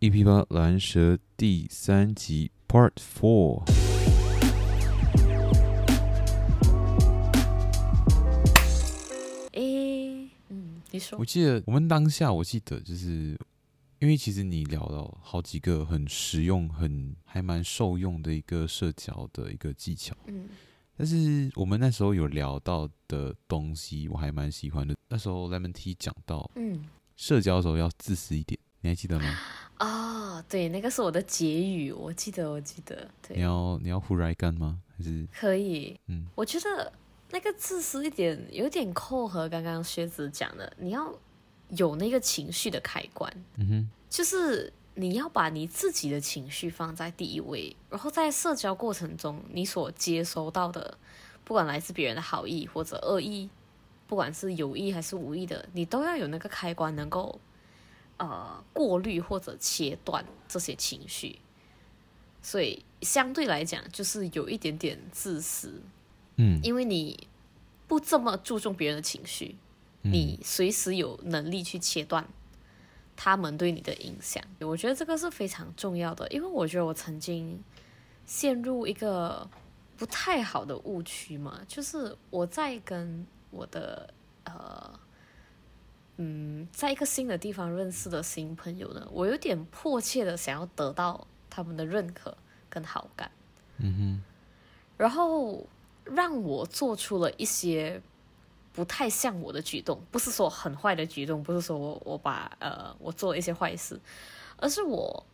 EP8 蓝蛇第三集 Part Four。诶，嗯，你说，我记得我们当下，我记得就是因为其实你聊了好几个很实用、很还蛮受用的一个社交的一个技巧，嗯。但是我们那时候有聊到的东西，我还蛮喜欢的。那时候 Lemon Tea 讲到，嗯，社交的时候要自私一点，你还记得吗？啊、哦，对，那个是我的结语，我记得，我记得。对，你要你要胡来干吗？还是可以？嗯，我觉得那个自私一点，有点扣合刚刚薛子讲的，你要有那个情绪的开关。嗯哼，就是。你要把你自己的情绪放在第一位，然后在社交过程中，你所接收到的，不管来自别人的好意或者恶意，不管是有意还是无意的，你都要有那个开关，能够呃过滤或者切断这些情绪。所以相对来讲，就是有一点点自私，嗯，因为你不这么注重别人的情绪，你随时有能力去切断。他们对你的影响，我觉得这个是非常重要的，因为我觉得我曾经陷入一个不太好的误区嘛，就是我在跟我的呃嗯，在一个新的地方认识的新朋友呢，我有点迫切的想要得到他们的认可跟好感，嗯哼，然后让我做出了一些。不太像我的举动，不是说很坏的举动，不是说我我把呃我做了一些坏事，而是我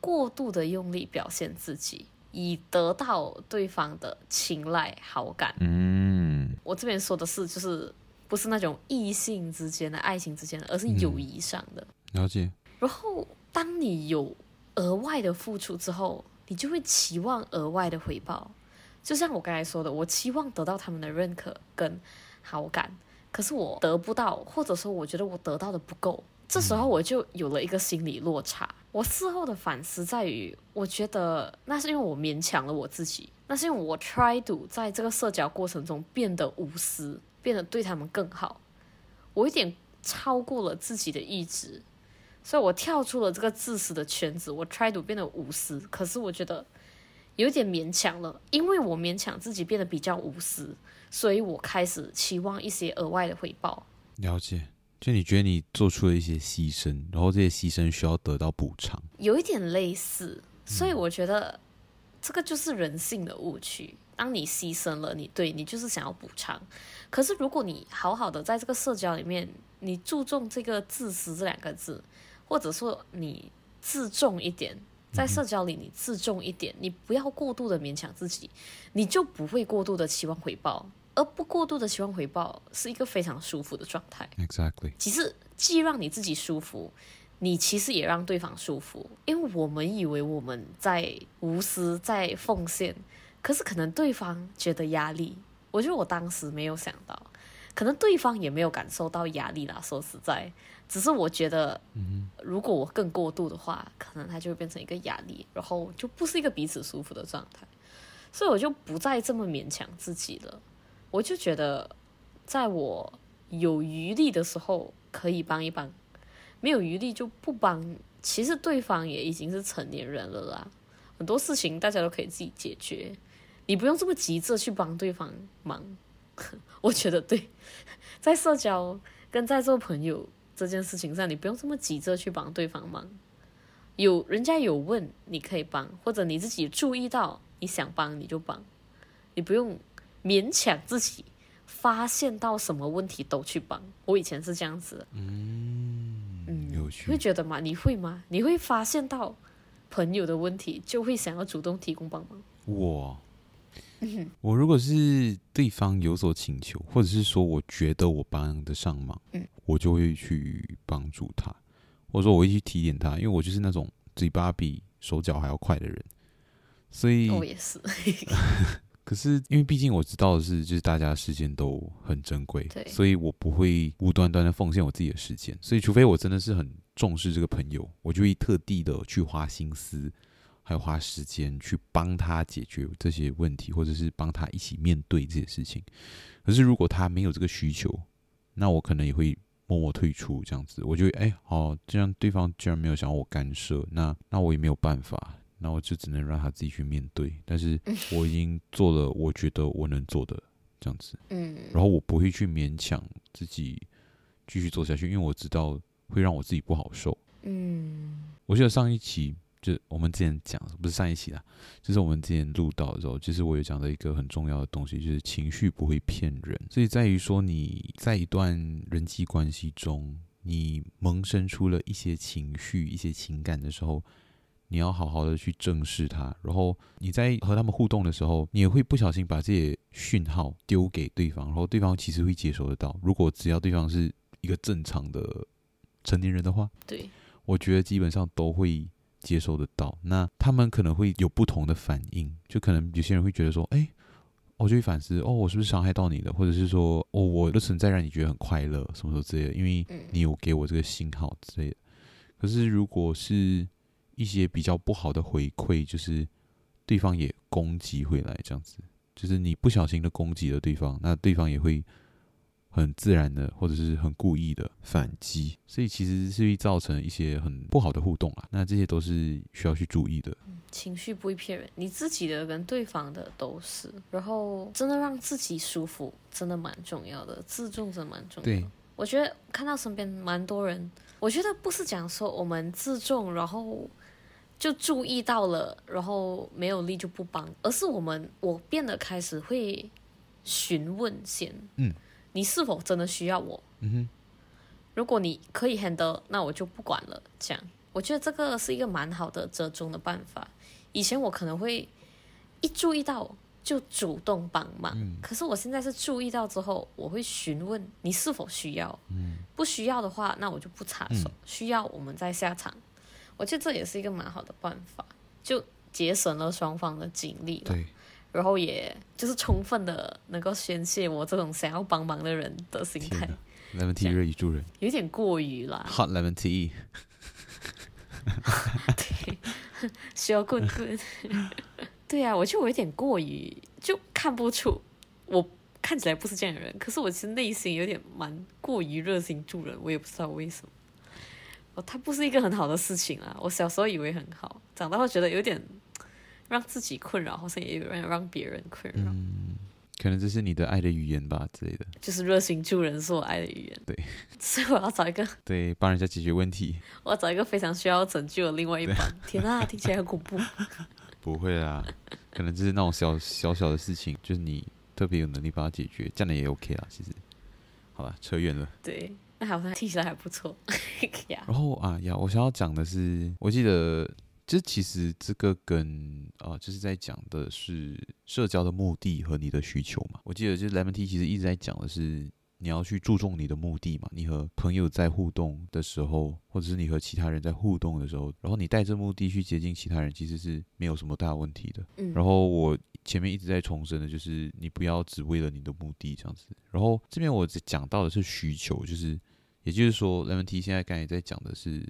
过度的用力表现自己，以得到对方的青睐好感。嗯，我这边说的是就是不是那种异性之间的爱情之间的，而是友谊上的。嗯，了解。然后当你有额外的付出之后，你就会期望额外的回报。就像我刚才说的，我期望得到他们的认可跟。好感，可是我得不到，或者说我觉得我得到的不够，这时候我就有了一个心理落差。我事后的反思在于，我觉得那是因为我勉强了我自己，那是因为我 try to 在这个社交过程中变得无私，变得对他们更好，我有点超过了自己的意志，所以我跳出了这个自私的圈子，我 try to 变得无私，可是我觉得有点勉强了，因为我勉强自己变得比较无私。所以我开始期望一些额外的回报。了解，就你觉得你做出了一些牺牲，然后这些牺牲需要得到补偿，有一点类似。所以我觉得这个就是人性的误区。当你牺牲了，你对你就是想要补偿。可是如果你好好的在这个社交里面，你注重这个自私这两个字，或者说你自重一点。在社交里，你自重一点，你不要过度的勉强自己，你就不会过度的期望回报。而不过度的期望回报是一个非常舒服的状态。Exactly。其实既让你自己舒服，你其实也让对方舒服。因为我们以为我们在无私，在奉献，可是可能对方觉得压力。我觉得我当时没有想到，可能对方也没有感受到压力啦。说实在，只是我觉得，如果我更过度的话，可能它就会变成一个压力，然后就不是一个彼此舒服的状态。所以我就不再这么勉强自己了。我就觉得，在我有余力的时候可以帮一帮，没有余力就不帮。其实对方也已经是成年人了啦，很多事情大家都可以自己解决，你不用这么急着去帮对方忙。我觉得对，在社交跟在做朋友这件事情上，你不用这么急着去帮对方忙。有人家有问，你可以帮，或者你自己注意到你想帮你就帮，你不用。勉强自己发现到什么问题都去帮，我以前是这样子的。嗯，嗯，有趣。你会觉得吗？你会吗？你会发现到朋友的问题，就会想要主动提供帮忙。我我如果是对方有所请求，或者是说我觉得我帮得上忙，嗯，我就会去帮助他，或者说我会去提点他，因为我就是那种嘴巴比手脚还要快的人，所以我也是。可是因为毕竟我知道的是，就是大家时间都很珍贵，对，所以我不会无端端的奉献我自己的时间，所以除非我真的是很重视这个朋友，我就会特地的去花心思。还有花时间去帮他解决这些问题，或者是帮他一起面对这些事情。可是如果他没有这个需求，那我可能也会默默退出这样子。我就哎，好，既然对方居然没有想要我干涉，那那我也没有办法，那我就只能让他自己去面对。但是我已经做了我觉得我能做的这样子，嗯，然后我不会去勉强自己继续做下去，因为我知道会让我自己不好受。嗯，我记得上一期。就我们之前讲，不是上一期啦，就是我们之前录到的时候，其实我有讲到一个很重要的东西，就是情绪不会骗人。所以在于说，你在一段人际关系中，你萌生出了一些情绪、一些情感的时候，你要好好的去正视它。然后你在和他们互动的时候，你也会不小心把这些讯号丢给对方，然后对方其实会接收得到。如果只要对方是一个正常的成年人的话，对，我觉得基本上都会。接收得到，那他们可能会有不同的反应，就可能有些人会觉得说，哎，我就会反思，哦，我是不是伤害到你了？或者是说，哦，我的存在让你觉得很快乐，什么什么之类的，因为你有给我这个信号之类的。可是如果是一些比较不好的回馈，就是对方也攻击回来，这样子，就是你不小心的攻击了对方，那对方也会。很自然的，或者是很故意的反击，所以其实是会造成一些很不好的互动啊。那这些都是需要去注意的。情绪不会骗人，你自己的跟对方的都是。然后真的让自己舒服，真的蛮重要的，自重真的蛮重要的。对，我觉得看到身边蛮多人，我觉得不是讲说我们自重，然后就注意到了，然后没有力就不帮，而是我们我变得开始会询问先，嗯。你是否真的需要我？嗯哼，如果你可以 handle，那我就不管了。这样，我觉得这个是一个蛮好的折中的办法。以前我可能会一注意到就主动帮忙，嗯，可是我现在是注意到之后，我会询问你是否需要。嗯，不需要的话，那我就不插手。嗯，需要我们再下场。我觉得这也是一个蛮好的办法，就节省了双方的精力了。对。然后也就是充分的能够宣泄我这种想要帮忙的人的心态。Lemon tea 热于助人，有点过于啦。Hot lemon tea。对，需要棍棍。对啊，我就有点过于，就看不出我看起来不是这样的人，可是我其实内心有点蛮过于热心助人，我也不知道为什么。哦，它不是一个很好的事情啊。我小时候以为很好，长大后觉得有点。让自己困扰，好像也有人让别人困扰。嗯，可能这是你的爱的语言吧之类的。就是热心助人是我爱的语言。对，所以我要找一个 对帮人家解决问题。我要找一个非常需要拯救的另外一半。天啊，听起来很恐怖。不会啦，可能就是那种小小小的事情，就是你特别有能力帮他解决，这样的也 OK 啦。其实，好了，扯远了。对，那好像听起来还不错。然后啊呀，我想要讲的是，我记得。这其实这个跟啊、呃，就是在讲的是社交的目的和你的需求嘛。我记得就是 Lemon Tea 其实一直在讲的是你要去注重你的目的嘛。你和朋友在互动的时候，或者是你和其他人在互动的时候，然后你带着目的去接近其他人，其实是没有什么大问题的。嗯。然后我前面一直在重申的就是你不要只为了你的目的这样子。然后这边我讲到的是需求，就是也就是说 Lemon Tea 现在刚才在讲的是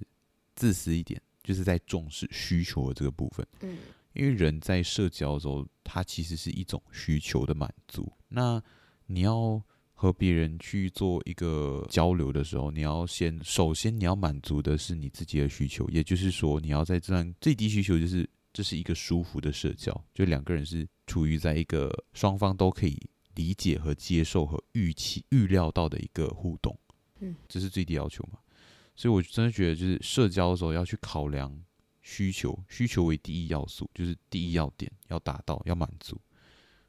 自私一点。就是在重视需求的这个部分，嗯，因为人在社交的时候，它其实是一种需求的满足。那你要和别人去做一个交流的时候，你要先首先你要满足的是你自己的需求，也就是说，你要在这段最低需求就是这是一个舒服的社交，就两个人是处于在一个双方都可以理解和接受和预期预料到的一个互动，嗯，这是最低要求嘛。所以，我真的觉得，就是社交的时候要去考量需求，需求为第一要素，就是第一要点要达到，要满足，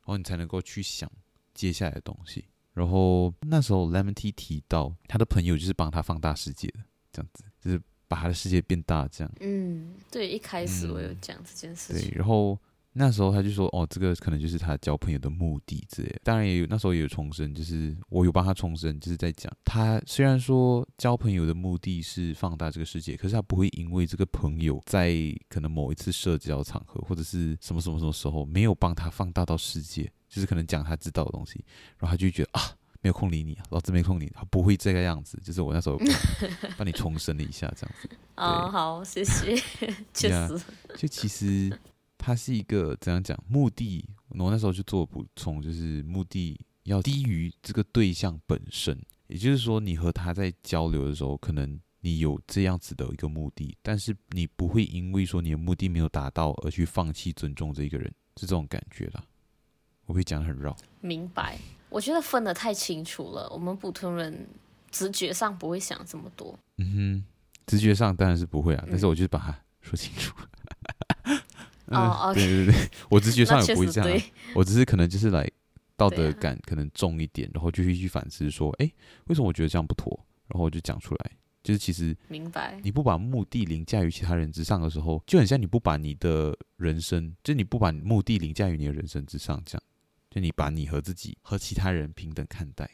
然后你才能够去想接下来的东西。然后那时候，Lemon Tea 提到他的朋友就是帮他放大世界的，这样子，就是把他的世界变大，这样。嗯，对，一开始我有讲这件事情。对，然后那时候他就说，哦，这个可能就是他交朋友的目的之类的。当然也有那时候也有重申，就是我有帮他重申，就是在讲他虽然说交朋友的目的是放大这个世界，可是他不会因为这个朋友在可能某一次社交场合或者是什么什么什么时候没有帮他放大到世界，就是可能讲他知道的东西，然后他就觉得啊。没有空理你，老子没空理，他不会这个样子。就是我那时候 帮你重申了一下，这样子。哦，好，谢谢。确实，就其实他是一个怎样讲目的，我那时候就做补充，就是目的要低于这个对象本身。也就是说，你和他在交流的时候，可能你有这样子的一个目的，但是你不会因为说你的目的没有达到而去放弃尊重这一个人，是这种感觉啦。我会讲很绕，明白。我觉得分得太清楚了，我们普通人直觉上不会想这么多。嗯哼，直觉上当然是不会啊，嗯、但是我就把它说清楚。哦，对对对，我直觉 上也不会这样，我只是可能就是来道德感可能重一点，啊、然后就会去反思说，哎，为什么我觉得这样不妥？然后我就讲出来，就是其实明白，你不把目的凌驾于其他人之上的时候，就很像你不把你的人生，就你不把目的凌驾于你的人生之上这样。就你把你和自己和其他人平等看待，嗯，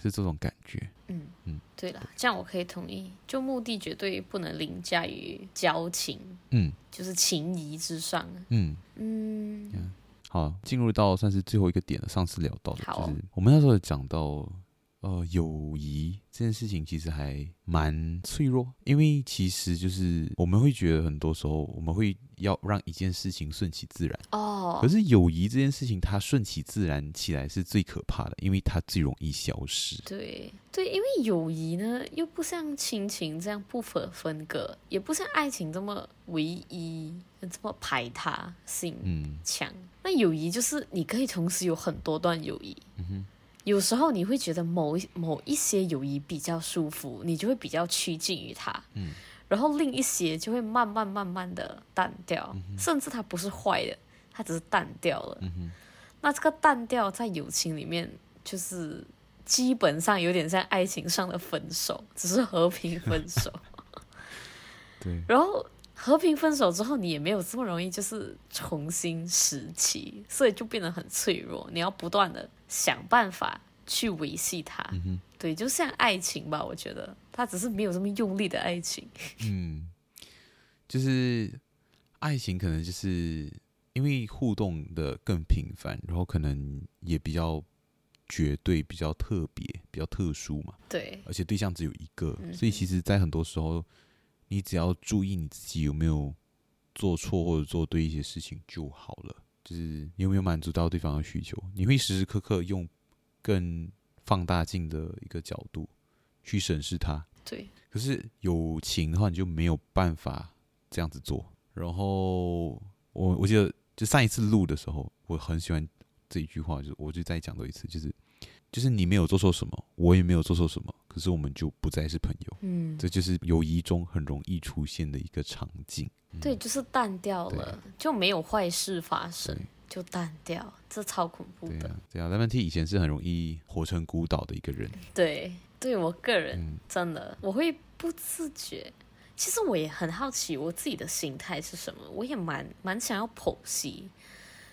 是这种感觉，嗯嗯，对了，这样我可以同意，就目的绝对不能凌驾于交情，嗯，就是情谊之上，嗯。嗯，嗯，好，进入到算是最后一个点了，上次聊到的，就是我们那时候讲到。呃，友谊这件事情其实还蛮脆弱，因为其实就是我们会觉得很多时候我们会要让一件事情顺其自然哦。可是友谊这件事情，它顺其自然起来是最可怕的，因为它最容易消失。对对，因为友谊呢，又不像亲情这样不可分割，也不像爱情这么唯一，这么排他性强。嗯，那友谊就是你可以同时有很多段友谊。嗯哼。有时候你会觉得某一某一些友谊比较舒服，你就会比较趋近于它，嗯，然后另一些就会慢慢慢慢的淡掉，嗯、甚至它不是坏的，它只是淡掉了。嗯、那这个淡掉在友情里面，就是基本上有点像爱情上的分手，只是和平分手。对，然后和平分手之后，你也没有这么容易就是重新拾起，所以就变得很脆弱，你要不断的。想办法去维系它，嗯、哼对，就像爱情吧，我觉得它只是没有这么用力的爱情。嗯，就是爱情可能就是因为互动的更频繁，然后可能也比较绝对、比较特别、比较特殊嘛。对，而且对象只有一个，嗯、所以其实，在很多时候，你只要注意你自己有没有做错或者做对一些事情就好了。就是你有没有满足到对方的需求？你会时时刻刻用更放大镜的一个角度去审视他。对。可是友情的话，你就没有办法这样子做。然后我我记得，就上一次录的时候，我很喜欢这一句话，就是我就再讲多一次，就是就是你没有做错什么，我也没有做错什么，可是我们就不再是朋友。嗯。这就是友谊中很容易出现的一个场景。对，就是淡掉了，对就没有坏事发生，就淡掉，这超恐怖的。对啊，对啊，Lemon Tea 以前是很容易活成孤岛的一个人。对，对我个人、嗯、真的，我会不自觉。其实我也很好奇，我自己的心态是什么？我也蛮蛮想要剖析，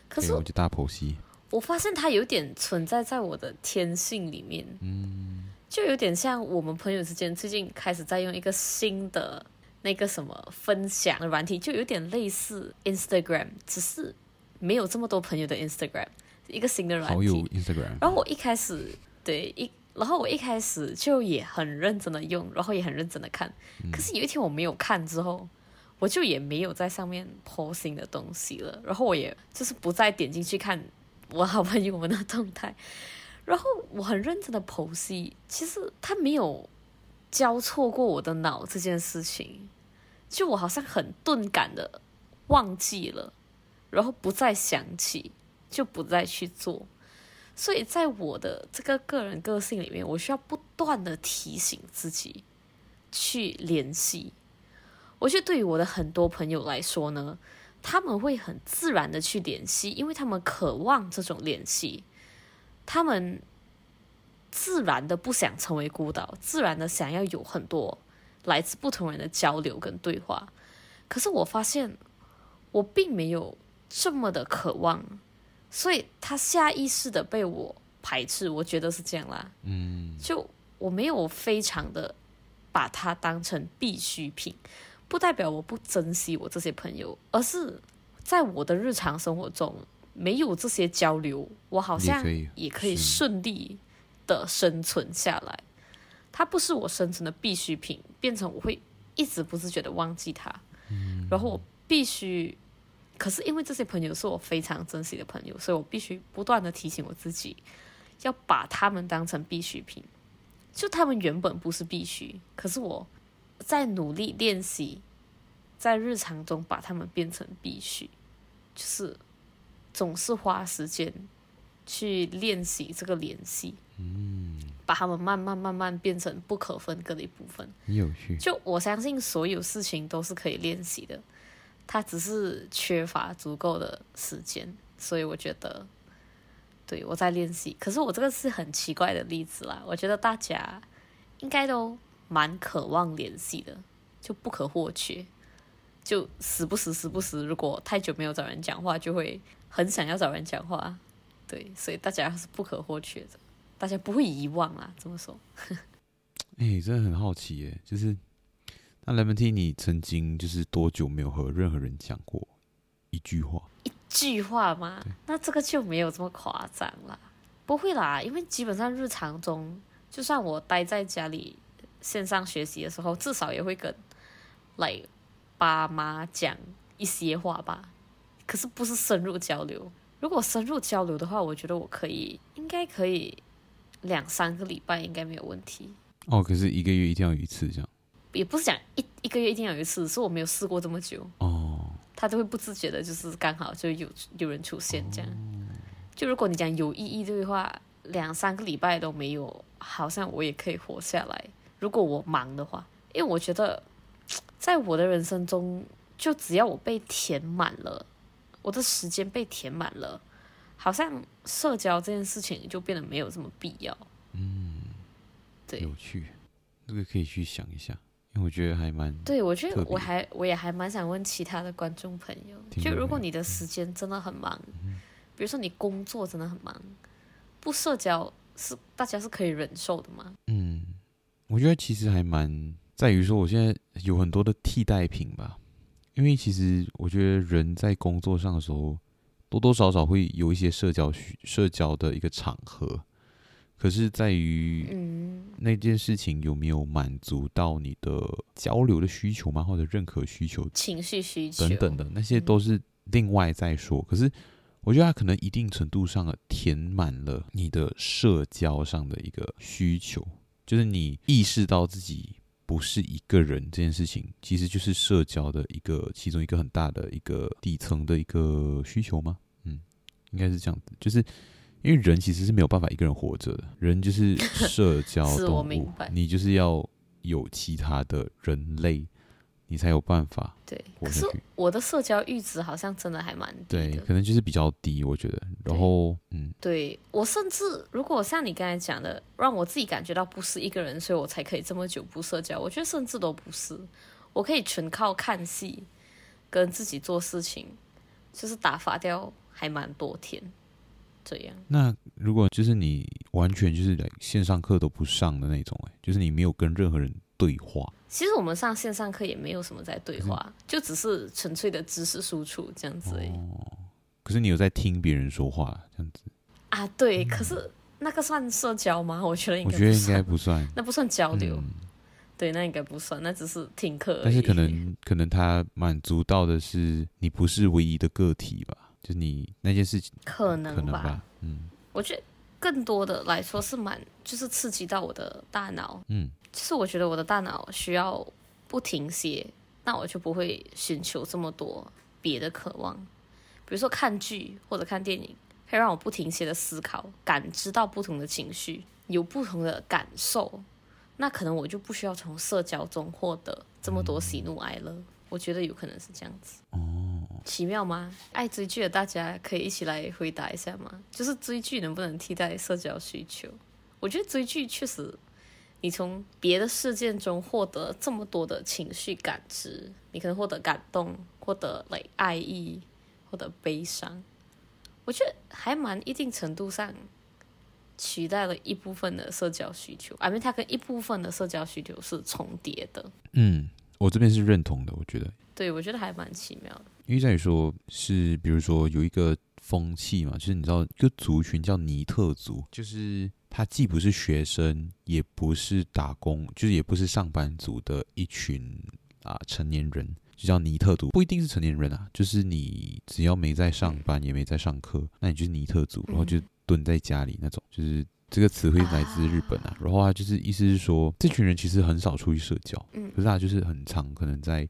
可是我就大剖析。我发现它有点存在在我的天性里面，嗯，就有点像我们朋友之间最近开始在用一个新的。那个什么分享的软体就有点类似 Instagram，只是没有这么多朋友的 Instagram，一个新的软体。好友 Instagram。然后我一开始对一，然后我一开始就也很认真的用，然后也很认真的看。嗯、可是有一天我没有看之后，我就也没有在上面 po 新的东西了。然后我也就是不再点进去看我好朋友们的动态。然后我很认真的剖析，其实他没有。交错过我的脑这件事情，就我好像很钝感的忘记了，然后不再想起，就不再去做。所以在我的这个个人个性里面，我需要不断的提醒自己去联系。我觉得对于我的很多朋友来说呢，他们会很自然的去联系，因为他们渴望这种联系，他们。自然的不想成为孤岛，自然的想要有很多来自不同人的交流跟对话。可是我发现，我并没有这么的渴望，所以他下意识的被我排斥。我觉得是这样啦。嗯，就我没有非常的把它当成必需品，不代表我不珍惜我这些朋友，而是在我的日常生活中没有这些交流，我好像也可以顺利的生存下来。他不是我生存的必需品，变成我会一直不自觉的忘记它。嗯，然后我必须，可是因为这些朋友是我非常珍惜的朋友，所以我必须不断的提醒我自己，要把他们当成必需品。就他们原本不是必须，可是我在努力练习，在日常中把他们变成必须，就是总是花时间去练习这个联系。嗯。把他们慢慢慢慢变成不可分割的一部分。有趣。就我相信，所有事情都是可以练习的，他只是缺乏足够的时间。所以我觉得，对，我在练习。可是我这个是很奇怪的例子啦。我觉得大家应该都蛮渴望联系的，就不可或缺。就时不时、时不时，如果太久没有找人讲话，就会很想要找人讲话。对，所以大家是不可或缺的。大家不会遗忘啊，怎么说。哎、欸，真的很好奇耶，就是那 Lemon Tea，你曾经就是多久没有和任何人讲过一句话？一句话吗？那这个就没有这么夸张啦。不会啦，因为基本上日常中，就算我待在家里线上学习的时候，至少也会跟来爸妈讲一些话吧。可是不是深入交流。如果深入交流的话，我觉得我可以，应该可以。两三个礼拜应该没有问题哦，可是一个月一定要有一次这样，也不是讲一一个月一定要有一次，是我没有试过这么久哦，他都会不自觉的，就是刚好就有有人出现这样，哦、就如果你讲有意义的话，两三个礼拜都没有，好像我也可以活下来。如果我忙的话，因为我觉得在我的人生中，就只要我被填满了，我的时间被填满了。好像社交这件事情就变得没有这么必要。嗯，对，有趣，这个可以去想一下，因为我觉得还蛮……对，我觉得我还我也还蛮想问其他的观众朋友，就如果你的时间真的很忙，嗯，比如说你工作真的很忙，不社交是大家是可以忍受的吗？嗯，我觉得其实还蛮在于说，我现在有很多的替代品吧，因为其实我觉得人在工作上的时候。多多少少会有一些社交需社交的一个场合，可是在于那件事情有没有满足到你的交流的需求吗？或者认可需求、情绪需求等等的那些都是另外再说。可是我觉得它可能一定程度上的填满了你的社交上的一个需求，就是你意识到自己。不是一个人这件事情，其实就是社交的一个其中一个很大的一个底层的一个需求吗？嗯，应该是这样子，就是因为人其实是没有办法一个人活着的，人就是社交 动物，你就是要有其他的人类。你才有办法。对，可是我的社交阈值好像真的还蛮低的。对，可能就是比较低，我觉得。然后，嗯，对，我甚至如果像你刚才讲的，让我自己感觉到不是一个人，所以我才可以这么久不社交。我觉得甚至都不是，我可以全靠看戏跟自己做事情，就是打发掉还蛮多天这样。那如果就是你完全就是来线上课都不上的那种，哎，就是你没有跟任何人对话。其实我们上线上课也没有什么在对话，就只是纯粹的知识输出这样子而已。哦，可是你有在听别人说话这样子啊？对，可是那个算社交吗？我觉得应该，我觉得应该不算，那不算交流。嗯，对，那应该不算，那只是听课。但是可能可能他满足到的是你不是唯一的个体吧？就是你那件事情可能吧？可能吧？嗯，我觉得更多的来说是蛮就是刺激到我的大脑。嗯。就是我觉得我的大脑需要不停歇，那我就不会寻求这么多别的渴望。比如说看剧或者看电影，可以让我不停歇的思考，感知到不同的情绪，有不同的感受。那可能我就不需要从社交中获得这么多喜怒哀乐。我觉得有可能是这样子。哦，奇妙吗？爱追剧的大家可以一起来回答一下吗？就是追剧能不能替代社交需求？我觉得追剧确实。你从别的事件中获得这么多的情绪感知，你可能获得感动，获得来爱意，获得悲伤，我觉得还蛮一定程度上取代了一部分的社交需求，而且它跟一部分的社交需求是重叠的。嗯，我这边是认同的，我觉得。对，我觉得还蛮奇妙的。因为在于说，是比如说有一个风气嘛，就是你知道一个族群叫尼特族，就是他既不是学生，也不是打工，就是也不是上班族的一群啊成年人。就叫尼特族，不一定是成年人啊，就是你只要没在上班，也没在上课，那你就是尼特族，然后就蹲在家里那种。就是这个词汇来自日本啊，然后他就是意思是说，这群人其实很少出去社交，可是他就是很常可能在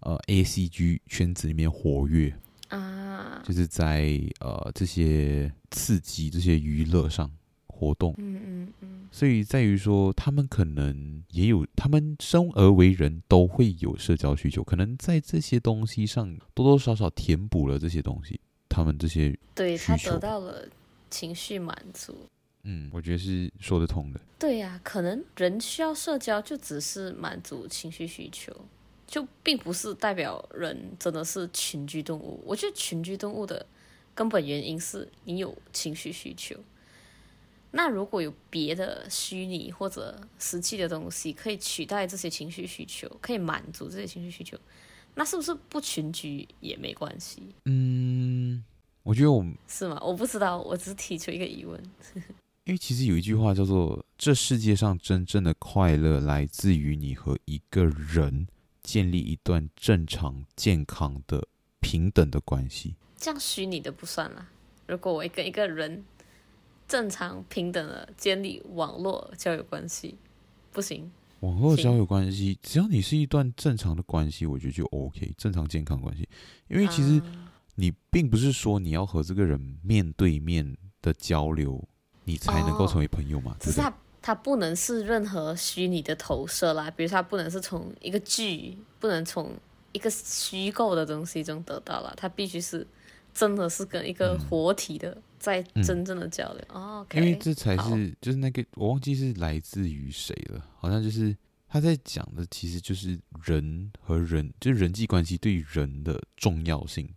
呃 ACG 圈子里面活跃啊，就是在呃这些刺激这些娱乐上。活动，嗯嗯嗯，所以在于说，他们可能也有，他们生而为人都会有社交需求，可能在这些东西上多多少少填补了这些东西，他们这些对他得到了情绪满足，嗯，我觉得是说得通的。对呀、啊，可能人需要社交，就只是满足情绪需求，就并不是代表人真的是群居动物。我觉得群居动物的根本原因是你有情绪需求。那如果有别的虚拟或者实际的东西可以取代这些情绪需求，可以满足这些情绪需求，那是不是不群居也没关系？嗯，我觉得我们是吗？我不知道，我只是提出一个疑问。因为其实有一句话叫做“这世界上真正的快乐来自于你和一个人建立一段正常、健康的、平等的关系”。这样虚拟的不算了。如果我跟一个人。正常平等的建立网络交友关系不行，网络交友关系只要你是一段正常的关系，我觉得就 OK，正常健康关系。因为其实你并不是说你要和这个人面对面的交流，你才能够成为朋友嘛。只是他他不能是任何虚拟的投射啦，比如说他不能是从一个剧，不能从一个虚构的东西中得到了，他必须是真的是跟一个活体的。嗯在真正的交流、嗯哦因为这才是就是那个我忘记是来自于谁了，好像就是他在讲的，其实就是人和人，就是人际关系对人的重要性。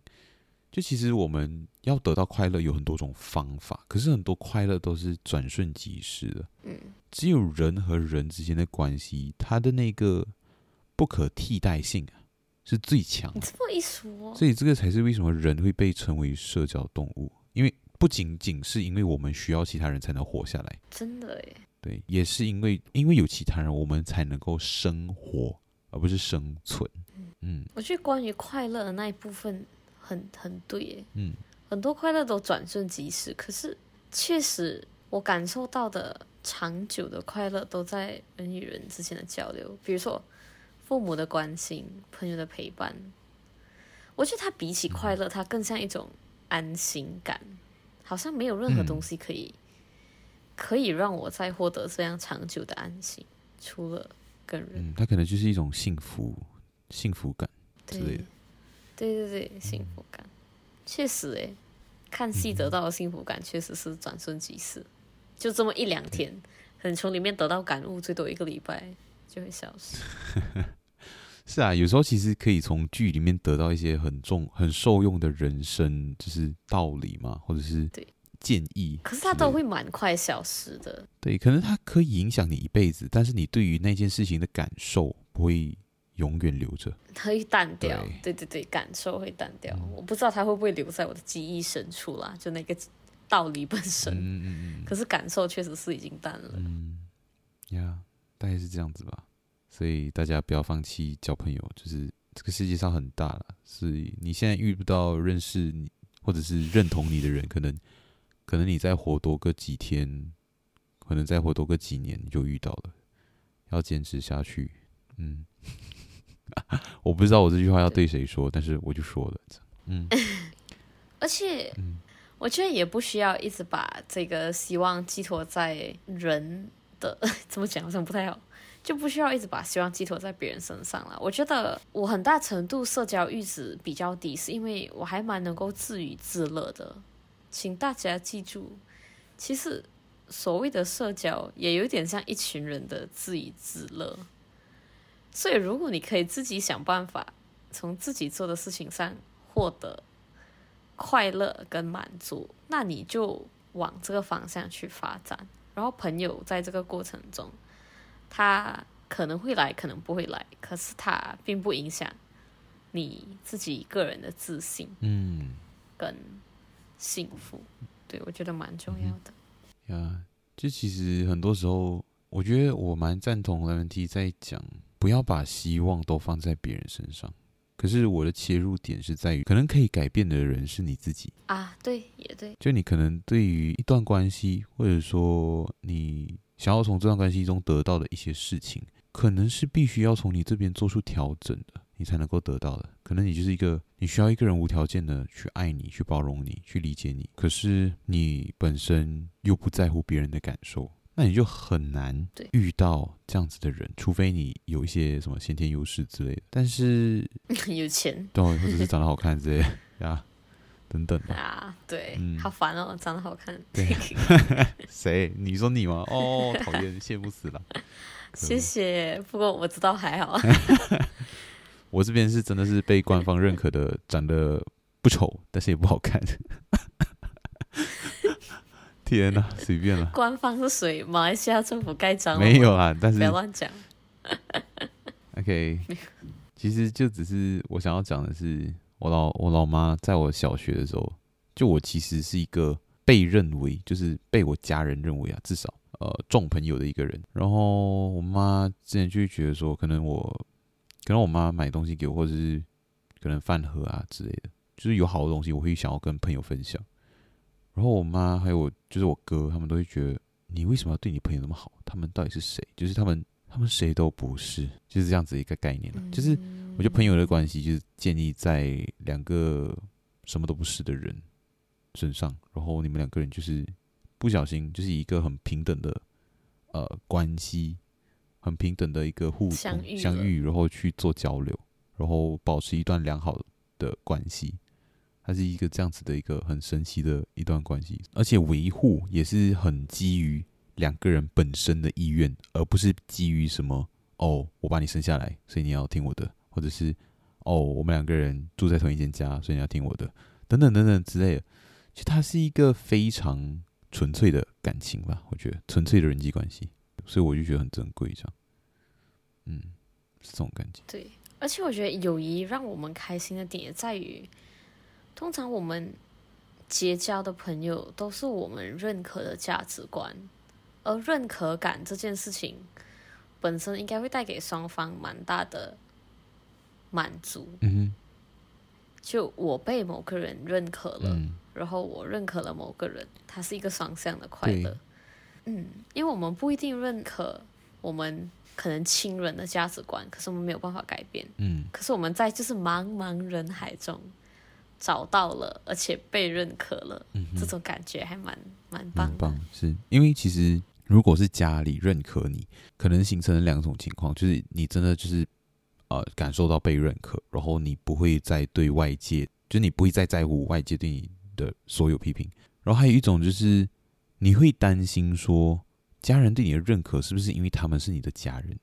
就其实我们要得到快乐有很多种方法，可是很多快乐都是转瞬即逝的。嗯，只有人和人之间的关系，它的那个不可替代性啊是最强的。这么一说，所以这个才是为什么人会被称为社交动物，因为。不仅仅是因为我们需要其他人才能活下来，真的耶。对，也是因为因为有其他人，我们才能够生活，而不是生存。嗯，我觉得关于快乐的那一部分很很对耶。嗯，很多快乐都转瞬即逝，可是确实我感受到的长久的快乐都在人与人之间的交流，比如说父母的关心、朋友的陪伴。我觉得它比起快乐，它更像一种安心感。好像没有任何东西可以、嗯、可以让我再获得这样长久的安心，除了跟人。嗯，它可能就是一种幸福、幸福感之类的。对对对，幸福感，嗯、确实诶，看戏得到的幸福感确实是转瞬即逝，就这么一两天，很从里面得到感悟，最多一个礼拜就会消失。是啊，有时候其实可以从剧里面得到一些很重、很受用的人生，就是道理嘛，或者是建议。可是它都会蛮快消失的。对，可能它可以影响你一辈子，但是你对于那件事情的感受不会永远留着，它会淡掉。对，对对对，感受会淡掉。嗯、我不知道它会不会留在我的记忆深处啦，就那个道理本身。嗯嗯嗯。可是感受确实是已经淡了。嗯，呀，大概是这样子吧。所以大家不要放弃交朋友，就是这个世界上很大了，所以你现在遇不到认识你或者是认同你的人，可能可能你再活多个几天，可能再活多个几年你就遇到了，要坚持下去。嗯，我不知道我这句话要对谁说，但是我就说了。嗯，而且我觉得也不需要一直把这个希望寄托在人的，怎么讲好像不太好。就不需要一直把希望寄托在别人身上了。我觉得我很大程度社交阈值比较低，是因为我还蛮能够自娱自乐的。请大家记住，其实所谓的社交也有点像一群人的自娱自乐。所以，如果你可以自己想办法从自己做的事情上获得快乐跟满足，那你就往这个方向去发展。然后朋友在这个过程中，他可能会来，可能不会来，可是他并不影响你自己个人的自信，嗯，跟幸福。嗯、对，我觉得蛮重要的。呀，就其实很多时候，我觉得我蛮赞同 Lemon Tea 在讲，不要把希望都放在别人身上。可是我的切入点是在于，可能可以改变的人是你自己啊，对，也对。就你可能对于一段关系，或者说你想要从这段关系中得到的一些事情，可能是必须要从你这边做出调整的，你才能够得到的。可能你就是一个，你需要一个人无条件的去爱你、去包容你、去理解你，可是你本身又不在乎别人的感受。那你就很难遇到这样子的人，除非你有一些什么先天优势之类的。但是 有钱，对，或者是长得好看之类的 呀，等等的啊，对，嗯、好烦哦，长得好看。对，谁？你说你吗？哦，讨厌，羡慕死了。谢谢，不过我知道还好。我这边是真的是被官方认可的，长得不丑，但是也不好看。天呐，随便了。官方是谁？马来西亚政府盖章？没有啊，但是不要乱讲。OK，其实就只是我想要讲的是，我老我老妈在我小学的时候，就我其实是一个被认为，就是被我家人认为啊，至少呃重朋友的一个人。然后我妈之前就觉得说，可能我可能我妈买东西给我，或者是可能饭盒啊之类的，就是有好的东西，我会想要跟朋友分享。然后我妈还有我，就是我哥，他们都会觉得你为什么要对你朋友那么好？他们到底是谁？就是他们，他们谁都不是，就是这样子一个概念了。就是我觉得朋友的关系就是建立在两个什么都不是的人身上，然后你们两个人就是不小心就是一个很平等的呃关系，很平等的一个互相遇，相遇，然后去做交流，然后保持一段良好的关系。它是一个这样子的一个很神奇的一段关系，而且维护也是很基于两个人本身的意愿，而不是基于什么哦，我把你生下来，所以你要听我的，或者是哦，我们两个人住在同一间家，所以你要听我的，等等等等之类的。其实它是一个非常纯粹的感情吧，我觉得纯粹的人际关系，所以我就觉得很珍贵，这样，嗯，是这种感觉。对，而且我觉得友谊让我们开心的点也在于。通常我们结交的朋友都是我们认可的价值观，而认可感这件事情本身应该会带给双方蛮大的满足。嗯哼，就我被某个人认可了，嗯，然后我认可了某个人，它是一个双向的快乐。嗯，因为我们不一定认可我们可能亲人的价值观，可是我们没有办法改变。嗯，可是我们在就是茫茫人海中。找到了，而且被认可了，嗯、这种感觉还蛮蛮棒的。棒是因为其实如果是家里认可你，可能形成了两种情况，就是你真的就是呃感受到被认可，然后你不会再对外界，就是你不会再在乎外界对你的所有批评。然后还有一种就是你会担心说，家人对你的认可是不是因为他们是你的家人？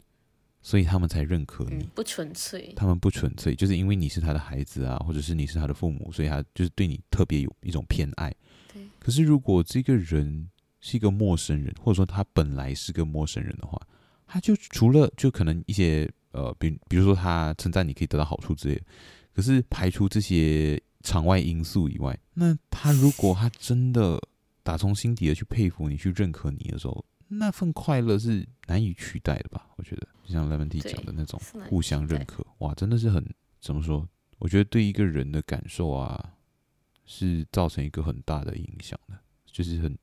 所以他们才认可你，嗯，不纯粹。他们不纯粹，就是因为你是他的孩子啊，或者是你是他的父母，所以他就是对你特别有一种偏爱。对。可是如果这个人是一个陌生人，或者说他本来是个陌生人的话，他就除了就可能一些呃，比比如说他称赞你可以得到好处之类的，可是排除这些场外因素以外，那他如果他真的打从心底的去佩服你，去认可你的时候。那份快乐是难以取代的吧？我觉得，就像 Lemon Tea 讲的那种互相认可，哇，真的是很怎么说？我觉得对一个人的感受啊，是造成一个很大的影响的，就是很，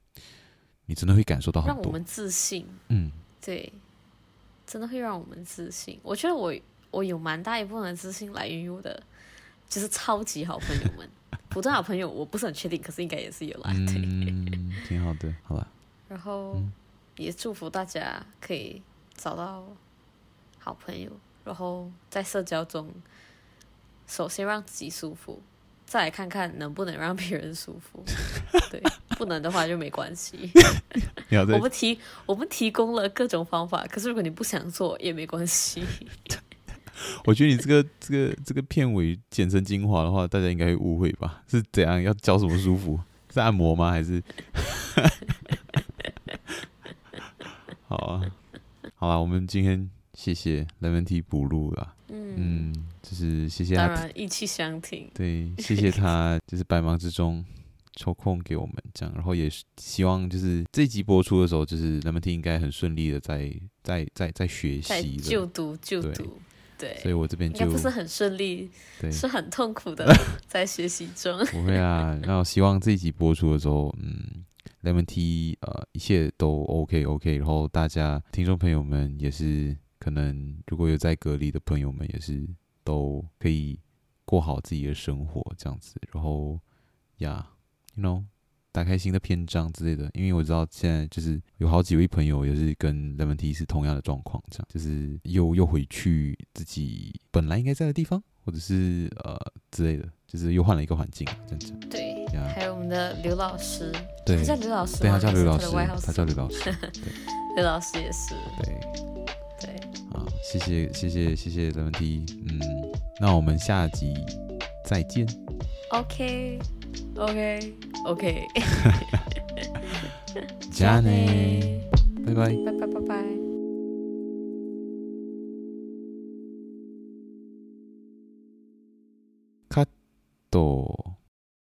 你真的会感受到很多，让我们自信。嗯，对，真的会让我们自信。我觉得我我有蛮大一部分的自信来源于我的，就是超级好朋友们。普通好朋友我不是很确定，可是应该也是有啦。对，嗯，挺好的，好吧。然后。嗯也祝福大家可以找到好朋友，然后在社交中，首先让自己舒服，再来看看能不能让别人舒服。对，不能的话就没关系。我们提我们提供了各种方法，可是如果你不想做也没关系。我觉得你这个这个这个片尾剪成精华的话，大家应该会误会吧？是怎样？要教什么舒服？是按摩吗？还是？好啊，好啊，我们今天谢谢 Lemon Tea 补录了。嗯，嗯，就是谢谢他，当然意气相挺。对，谢谢他，就是百忙之中抽空给我们这样，然后也希望就是这集播出的时候，就是 Lemon Tea 应该很顺利的在在在在学习，就读就读，对，所以我这边就不是很顺利，对，是很痛苦的 在学习中。不会啊，那我希望这一集播出的时候，嗯。Lemon Tea，呃，一切都 OK OK，然后大家听众朋友们也是，可能如果有在隔离的朋友们，也是都可以过好自己的生活这样子，然后呀 know，打开新的篇章之类的，因为我知道现在就是有好几位朋友也是跟 Lemon Tea 是同样的状况，这样就是又又回去自己本来应该在的地方，或者是呃之类的，就是又换了一个环境，这样子。对。还有我们的刘老师，对，他叫刘老师，对，他叫刘老师，他叫刘老师，刘老师也是，对，对，好，谢谢，谢谢，谢谢 Lemon Tea，嗯，那我们下集再见，OK，OK，OK，加内，拜拜，拜拜，拜拜，カット。